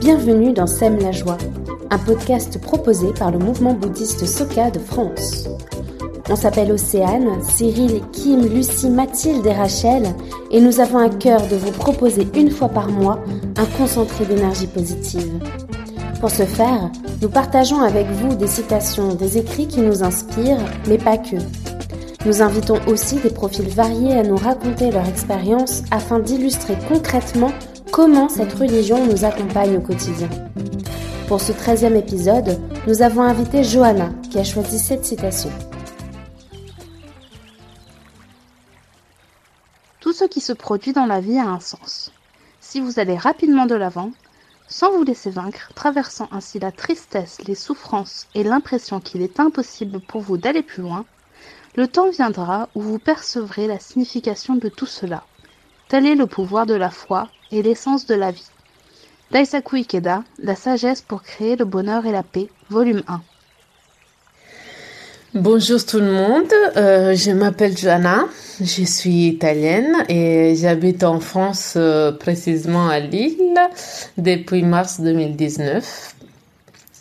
Bienvenue dans Sème la joie, un podcast proposé par le mouvement bouddhiste Soka de France. On s'appelle Océane, Cyril, Kim, Lucie, Mathilde et Rachel, et nous avons à cœur de vous proposer une fois par mois un concentré d'énergie positive. Pour ce faire, nous partageons avec vous des citations, des écrits qui nous inspirent, mais pas que. Nous invitons aussi des profils variés à nous raconter leur expérience afin d'illustrer concrètement comment cette religion nous accompagne au quotidien. Pour ce 13e épisode, nous avons invité Johanna qui a choisi cette citation. Tout ce qui se produit dans la vie a un sens. Si vous allez rapidement de l'avant, sans vous laisser vaincre, traversant ainsi la tristesse, les souffrances et l'impression qu'il est impossible pour vous d'aller plus loin, le temps viendra où vous percevrez la signification de tout cela. Tel est le pouvoir de la foi et l'essence de la vie. Daisaku Ikeda, La sagesse pour créer le bonheur et la paix, volume 1. Bonjour tout le monde, euh, je m'appelle Joanna, je suis italienne et j'habite en France, euh, précisément à Lille, depuis mars 2019.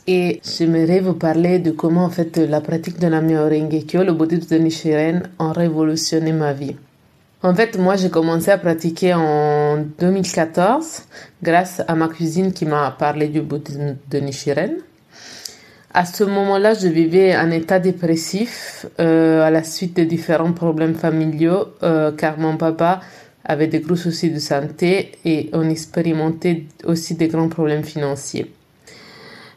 Et j'aimerais vous parler de comment en fait la pratique de Namyo Rengekyo, le bouddhisme de Nichiren, a révolutionné ma vie. En fait, moi, j'ai commencé à pratiquer en 2014 grâce à ma cuisine qui m'a parlé du bouddhisme de Nichiren. À ce moment-là, je vivais un état dépressif euh, à la suite de différents problèmes familiaux, euh, car mon papa avait des gros soucis de santé et on expérimentait aussi des grands problèmes financiers.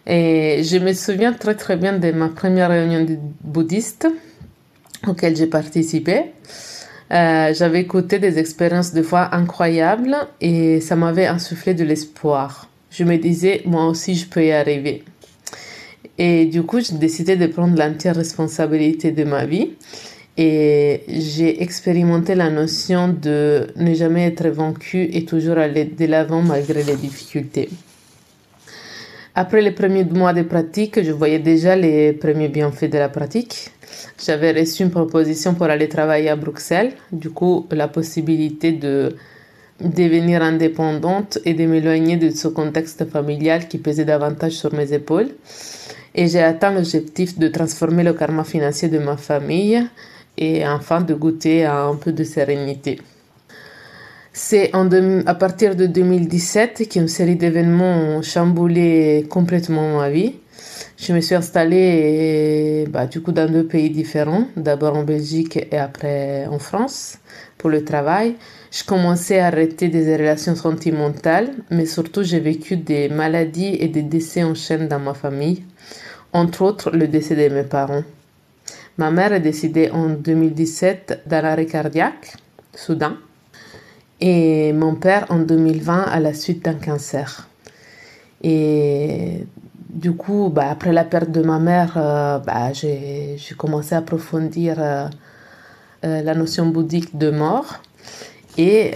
Et je me souviens très très bien de ma première réunion bouddhiste auquel j'ai participé. Euh, j'avais écouté des expériences de foi incroyables et ça m'avait insufflé de l'espoir. Je me disais, moi aussi, je peux y arriver. Et du coup, j'ai décidé de prendre l'entière responsabilité de ma vie. Et j'ai expérimenté la notion de ne jamais être vaincu et toujours aller de l'avant malgré les difficultés. Après les premiers mois de pratique, je voyais déjà les premiers bienfaits de la pratique. J'avais reçu une proposition pour aller travailler à Bruxelles, du coup la possibilité de devenir indépendante et de m'éloigner de ce contexte familial qui pesait davantage sur mes épaules et j'ai atteint l'objectif de transformer le karma financier de ma famille et enfin de goûter à un peu de sérénité. C'est à partir de 2017 qu'une série d'événements ont chamboulé complètement ma vie. Je me suis installée bah, du coup dans deux pays différents, d'abord en Belgique et après en France pour le travail. Je commençais à arrêter des relations sentimentales, mais surtout j'ai vécu des maladies et des décès en chaîne dans ma famille entre autres le décès de mes parents. Ma mère est décédée en 2017 d'un arrêt cardiaque, soudain, et mon père en 2020 à la suite d'un cancer. Et du coup, bah, après la perte de ma mère, euh, bah, j'ai commencé à approfondir euh, euh, la notion bouddhique de mort. Et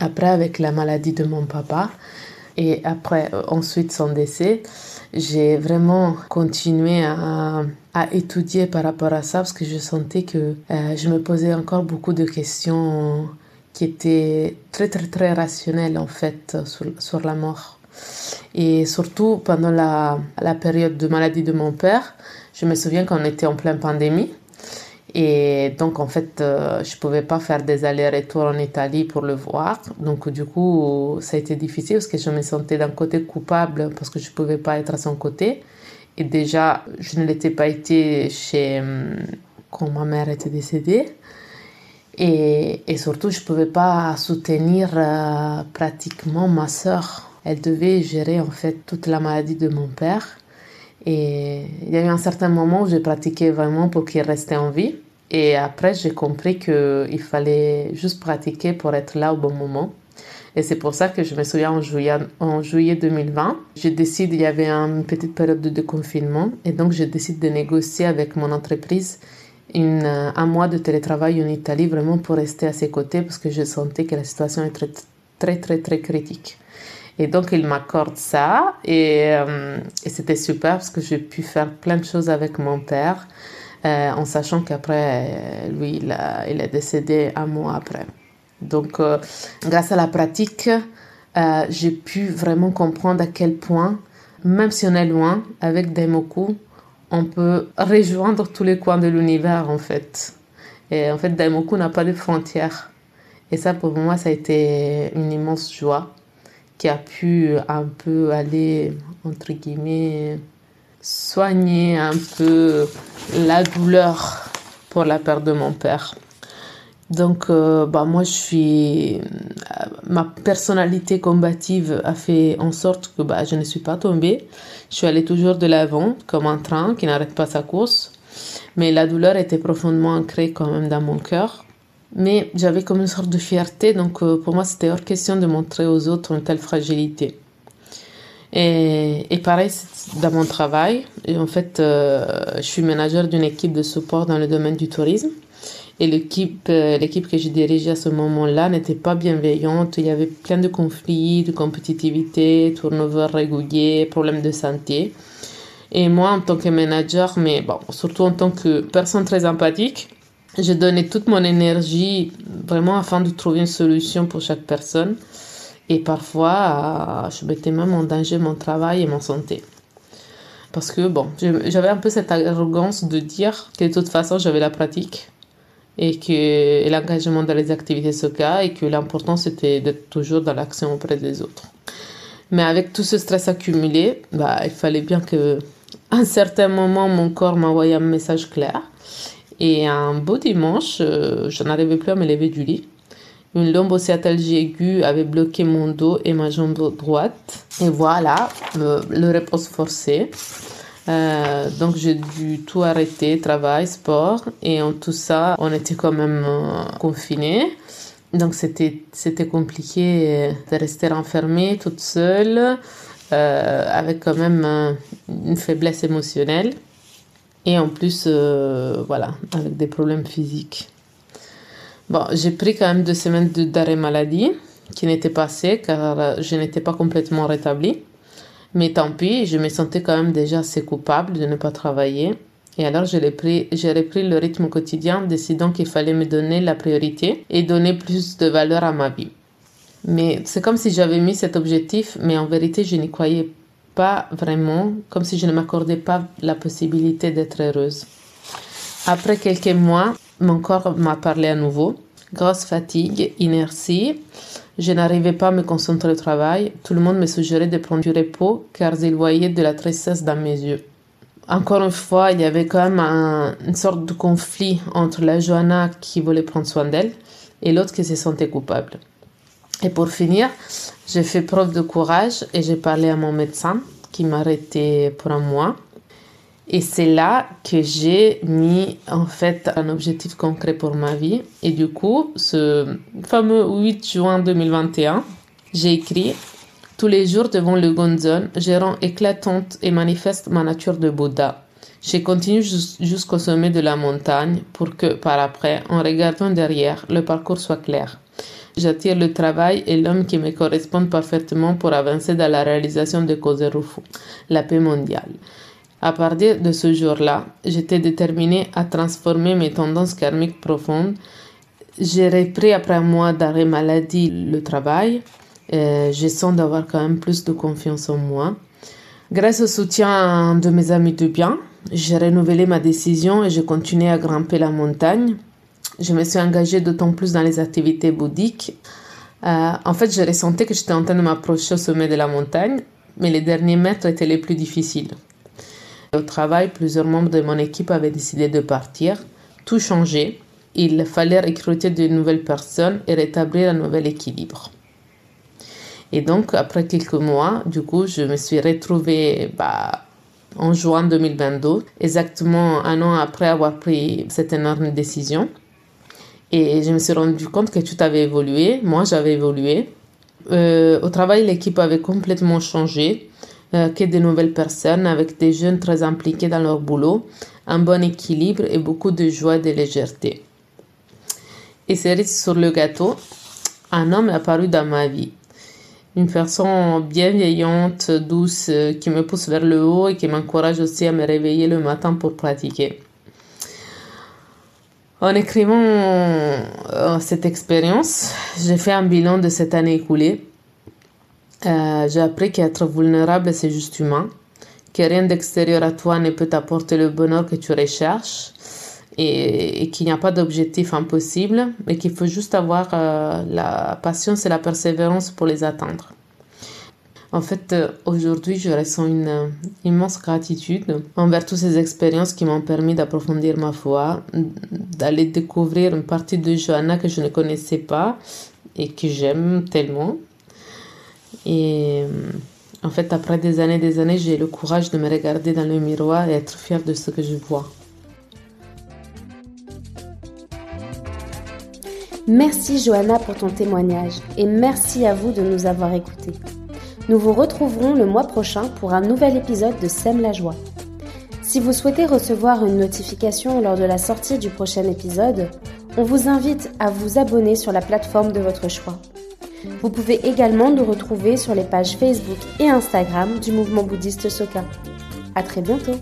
après, avec la maladie de mon papa, et après, ensuite, son décès, j'ai vraiment continué à, étudier par rapport à ça parce que je sentais que je me posais encore beaucoup de questions qui étaient très très très rationnelles en fait sur, sur la mort. Et surtout pendant la, la période de maladie de mon père, je me souviens qu'on était en pleine pandémie et donc, en fait, euh, je ne pouvais pas faire des allers-retours en Italie pour le voir. Donc, du coup, ça a été difficile parce que je me sentais d'un côté coupable parce que je ne pouvais pas être à son côté. Et déjà, je ne l'étais pas été chez, hum, quand ma mère était décédée. Et, surtout, je ne pouvais pas soutenir euh, pratiquement ma soeur. Elle devait gérer en fait toute la maladie de mon père. Et il y a eu un certain moment où j'ai pratiqué vraiment pour qu'il restait en vie. Et après, j'ai compris qu'il fallait juste pratiquer pour être là au bon moment. Et c'est pour ça que je me souviens en juillet, en juillet 2020, je décide, il y avait une petite période de déconfinement, et donc je décide de négocier avec mon entreprise une, un mois de télétravail en Italie, vraiment pour rester à ses côtés, parce que je sentais que la situation était très, très, très, très critique. Et donc, il m'accorde ça, et, euh, et c'était super, parce que j'ai pu faire plein de choses avec mon père. Euh, en sachant qu'après, lui, il, est décédé un mois après. Donc, euh, grâce à la pratique, euh, j'ai pu vraiment comprendre à quel point, même si on est loin, avec Daimoku, on peut rejoindre tous les coins de l'univers en fait. Et en fait, Daimoku n'a pas de frontières. Et ça, pour moi, ça a été une immense joie qui a pu un peu aller, entre guillemets, soigner un peu la douleur pour la perte de mon père. Donc, euh, bah, moi, je suis. Ma personnalité combative a fait en sorte que bah, je ne suis pas tombée. Je suis allée toujours de l'avant, comme un train qui n'arrête pas sa course. Mais la douleur était profondément ancrée quand même dans mon cœur. Mais j'avais comme une sorte de fierté, donc euh, pour moi, c'était hors question de montrer aux autres une telle fragilité. Et, pareil, dans mon travail, et en fait, euh, je suis manager d'une équipe de support dans le domaine du tourisme. Et l'équipe, euh, l'équipe que j'ai dirigée à ce moment-là n'était pas bienveillante. Il y avait plein de conflits, de compétitivité, turnover régulier, problèmes de santé. Et moi, en tant que manager, mais bon, surtout en tant que personne très empathique, je donnais toute mon énergie vraiment afin de trouver une solution pour chaque personne. Et parfois, euh, je mettais même en danger mon travail et mon santé. Parce que, bon, j'avais un peu cette arrogance de dire que de toute façon, j'avais la pratique et que l'engagement dans les activités SOCA et que l'important c'était d'être toujours dans l'action auprès des autres. Mais avec tout ce stress accumulé, bah, il fallait bien que un certain moment mon corps m'envoyait un message clair. Et un beau dimanche, euh, je n'arrivais plus à me lever du lit. Une lombosciatalgie aiguë avait bloqué mon dos et ma jambe droite. Et voilà, le, le repos forcé. Euh, donc j'ai dû tout arrêter, travail, sport, et en tout ça, on était quand même euh, confinés. Donc c'était compliqué de rester enfermée toute seule, euh, avec quand même une faiblesse émotionnelle, et en plus voilà avec des problèmes physiques. Bon, j'ai pris quand même deux semaines d'arrêt maladie qui n'étaient passées car je n'étais pas complètement rétablie. Mais tant pis, je me sentais quand même déjà assez coupable de ne pas travailler. Et alors, j'ai repris, repris le rythme quotidien, décidant qu'il fallait me donner la priorité et donner plus de valeur à ma vie. Mais c'est comme si j'avais mis cet objectif, mais en vérité, je n'y croyais pas vraiment, comme si je ne m'accordais pas la possibilité d'être heureuse. Après quelques mois, mon corps m'a parlé à nouveau. Grosse fatigue, inertie, je n'arrivais pas à me concentrer au travail. Tout le monde me suggérait de prendre du repos car ils voyaient de la tristesse dans mes yeux. Encore une fois, il y avait quand même une sorte de conflit entre la Johanna qui voulait prendre soin d'elle et l'autre qui se sentait coupable. Et pour finir, j'ai fait preuve de courage et j'ai parlé à mon médecin qui m'a arrêté pour un mois. Et c'est là que j'ai mis en fait un objectif concret pour ma vie. Et du coup, ce fameux 8 juin 2021, j'ai écrit Tous les jours devant le Gonzon, je rends éclatante et manifeste ma nature de Bouddha. Je continue jusqu'au sommet de la montagne pour que, par après, en regardant derrière, le parcours soit clair. J'attire le travail et l'homme qui me correspondent parfaitement pour avancer dans la réalisation de Kozerufu, la paix mondiale. À partir de ce jour-là, j'étais déterminée à transformer mes tendances karmiques profondes. J'ai repris après un mois d'arrêt maladie le travail. je sens d'avoir quand même plus de confiance en moi. Grâce au soutien de mes amis de bien, j'ai renouvelé ma décision et j'ai continué à grimper la montagne. Je me suis engagée d'autant plus dans les activités bouddhiques. Euh, en fait, je ressentais que j'étais en train de m'approcher au sommet de la montagne, mais les derniers mètres étaient les plus difficiles. Au travail, plusieurs membres de mon équipe avaient décidé de partir. Tout changeait. Il fallait recruter de nouvelles personnes et rétablir un nouvel équilibre. Et donc, après quelques mois, du coup, je me suis retrouvée bah, en juin 2022, exactement un an après avoir pris cette énorme décision. Et je me suis rendu compte que tout avait évolué. Moi, j'avais évolué. Euh, au travail, l'équipe avait complètement changé. Euh, que de nouvelles personnes avec des jeunes très impliqués dans leur boulot, un bon équilibre et beaucoup de joie et de légèreté. Et cerise sur le gâteau, un homme est apparu dans ma vie. Une personne bienveillante, douce, euh, qui me pousse vers le haut et qui m'encourage aussi à me réveiller le matin pour pratiquer. En écrivant euh, cette expérience, j'ai fait un bilan de cette année écoulée. Euh, j'ai appris qu'être vulnérable, c'est juste humain, que rien d'extérieur à toi ne peut t'apporter le bonheur que tu recherches et, qu'il n'y a pas d'objectif impossible, mais qu'il faut juste avoir euh, la patience et la persévérance pour les atteindre. En fait, euh, aujourd'hui, je ressens une immense gratitude envers toutes ces expériences qui m'ont permis d'approfondir ma foi, d'aller découvrir une partie de Johanna que je ne connaissais pas et que j'aime tellement. Et en fait, après des années et des années, j'ai le courage de me regarder dans le miroir et être fière de ce que je vois. Merci Johanna pour ton témoignage et merci à vous de nous avoir écoutés. Nous vous retrouverons le mois prochain pour un nouvel épisode de Sème la joie. Si vous souhaitez recevoir une notification lors de la sortie du prochain épisode, on vous invite à vous abonner sur la plateforme de votre choix. Vous pouvez également nous retrouver sur les pages Facebook et Instagram du mouvement bouddhiste Soka. À très bientôt!